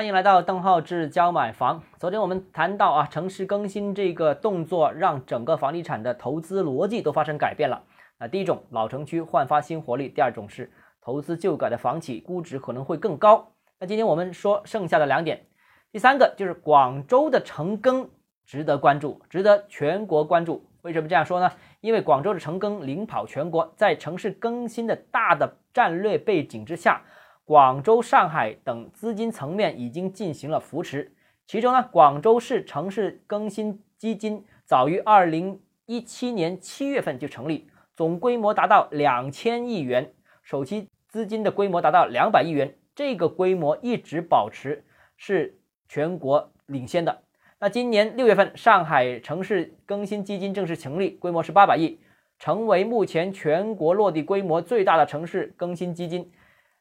欢迎来到邓浩志教买房。昨天我们谈到啊，城市更新这个动作让整个房地产的投资逻辑都发生改变了。那第一种，老城区焕发新活力；第二种是投资旧改的房企估值可能会更高。那今天我们说剩下的两点，第三个就是广州的城更值得关注，值得全国关注。为什么这样说呢？因为广州的城更领跑全国，在城市更新的大的战略背景之下。广州、上海等资金层面已经进行了扶持，其中呢，广州市城市更新基金早于二零一七年七月份就成立，总规模达到两千亿元，首期资金的规模达到两百亿元，这个规模一直保持是全国领先的。那今年六月份，上海城市更新基金正式成立，规模是八百亿，成为目前全国落地规模最大的城市更新基金。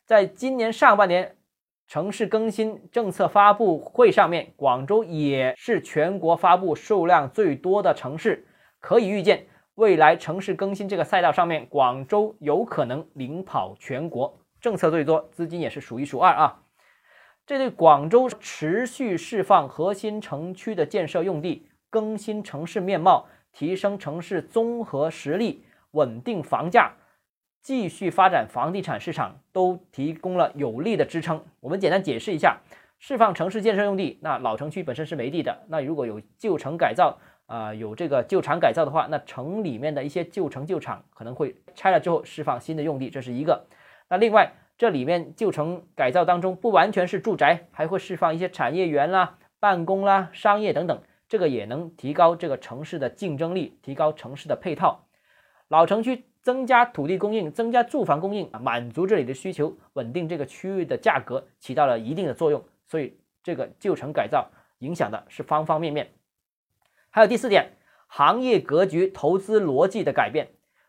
在今年上半年城市更新政策发布会上面，广州也是全国发布数量最多的城市。可以预见，未来城市更新这个赛道上面，广州有可能领跑全国。政策最多，资金也是数一数二啊！这对广州持续释放核心城区的建设用地，更新城市面貌，提升城市综合实力，稳定房价。继续发展房地产市场都提供了有力的支撑。我们简单解释一下，释放城市建设用地，那老城区本身是没地的，那如果有旧城改造啊，有这个旧厂改造的话，那城里面的一些旧城旧厂可能会拆了之后释放新的用地，这是一个。那另外这里面旧城改造当中不完全是住宅，还会释放一些产业园啦、办公啦、商业等等，这个也能提高这个城市的竞争力，提高城市的配套。老城区。增加土地供应，增加住房供应啊，满足这里的需求，稳定这个区域的价格，起到了一定的作用。所以这个旧城改造影响的是方方面面。还有第四点，行业格局、投资逻辑的改变。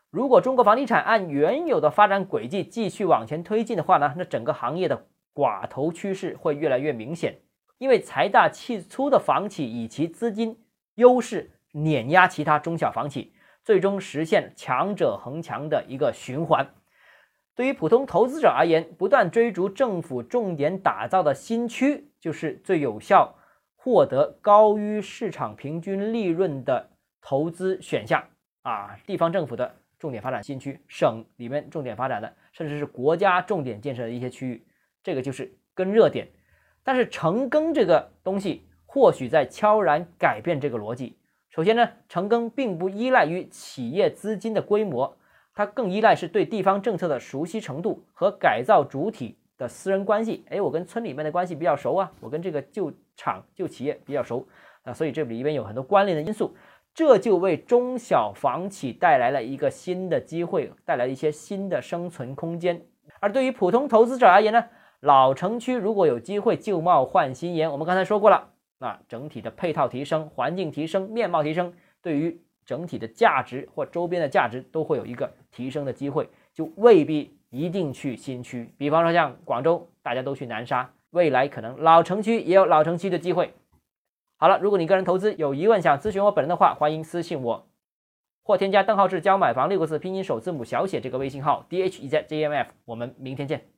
如果中国房地产按原有的发展轨迹继续往前推进的话呢，那整个行业的寡头趋势会越来越明显，因为财大气粗的房企以其资金优势碾压其他中小房企。最终实现强者恒强的一个循环。对于普通投资者而言，不断追逐政府重点打造的新区，就是最有效获得高于市场平均利润的投资选项啊！地方政府的重点发展新区，省里面重点发展的，甚至是国家重点建设的一些区域，这个就是跟热点。但是城更这个东西，或许在悄然改变这个逻辑。首先呢，成更并不依赖于企业资金的规模，它更依赖是对地方政策的熟悉程度和改造主体的私人关系。哎，我跟村里面的关系比较熟啊，我跟这个旧厂旧企业比较熟啊，所以这里边有很多关联的因素，这就为中小房企带来了一个新的机会，带来一些新的生存空间。而对于普通投资者而言呢，老城区如果有机会旧貌换新颜，我们刚才说过了。那整体的配套提升、环境提升、面貌提升，对于整体的价值或周边的价值都会有一个提升的机会，就未必一定去新区。比方说像广州，大家都去南沙，未来可能老城区也有老城区的机会。好了，如果你个人投资有疑问想咨询我本人的话，欢迎私信我或添加邓浩志教买房六个字拼音首字母小写这个微信号 d h e z j m f。我们明天见。